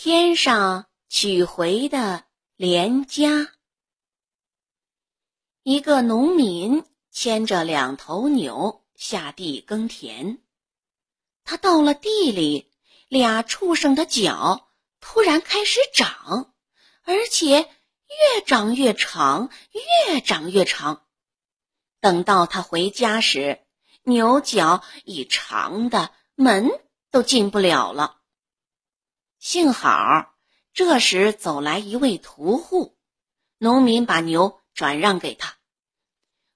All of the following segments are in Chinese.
天上取回的连家。一个农民牵着两头牛下地耕田，他到了地里，俩畜生的脚突然开始长，而且越长越长，越长越长。等到他回家时，牛角已长的门都进不了了。幸好，这时走来一位屠户，农民把牛转让给他，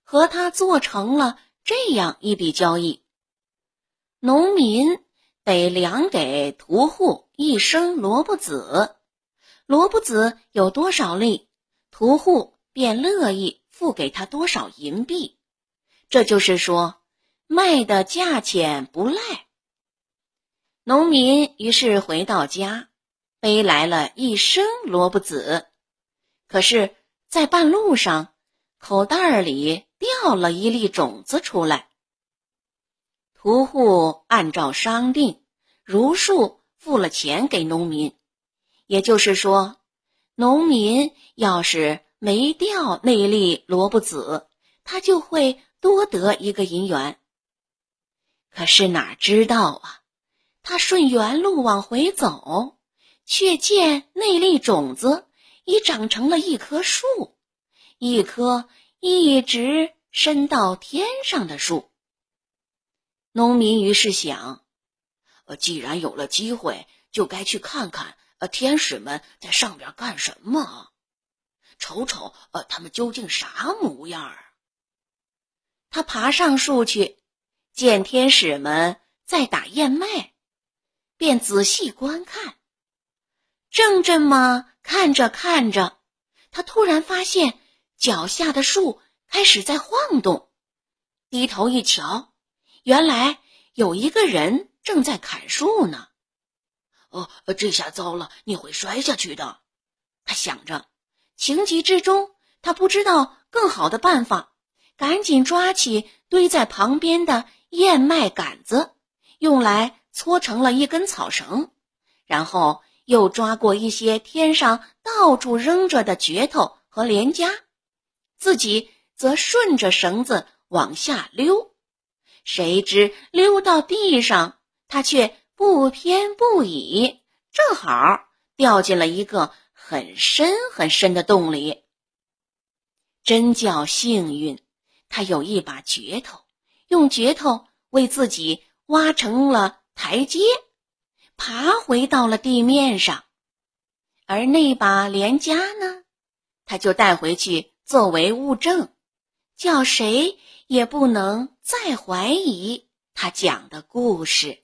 和他做成了这样一笔交易：农民得粮给屠户一升萝卜籽，萝卜籽有多少粒，屠户便乐意付给他多少银币。这就是说，卖的价钱不赖。农民于是回到家，背来了一升萝卜籽，可是，在半路上，口袋里掉了一粒种子出来。屠户按照商定，如数付了钱给农民，也就是说，农民要是没掉那粒萝卜籽，他就会多得一个银元。可是哪知道啊！他顺原路往回走，却见那粒种子已长成了一棵树，一棵一直伸到天上的树。农民于是想：呃，既然有了机会，就该去看看，呃，天使们在上边干什么，瞅瞅，呃，他们究竟啥模样儿。他爬上树去，见天使们在打燕麦。便仔细观看，正这么看着看着，他突然发现脚下的树开始在晃动。低头一瞧，原来有一个人正在砍树呢。哦，这下糟了，你会摔下去的。他想着，情急之中，他不知道更好的办法，赶紧抓起堆在旁边的燕麦杆子，用来。搓成了一根草绳，然后又抓过一些天上到处扔着的镢头和镰夹，自己则顺着绳子往下溜。谁知溜到地上，他却不偏不倚，正好掉进了一个很深很深的洞里。真叫幸运，他有一把镢头，用镢头为自己挖成了。台阶，爬回到了地面上，而那把镰夹呢，他就带回去作为物证，叫谁也不能再怀疑他讲的故事。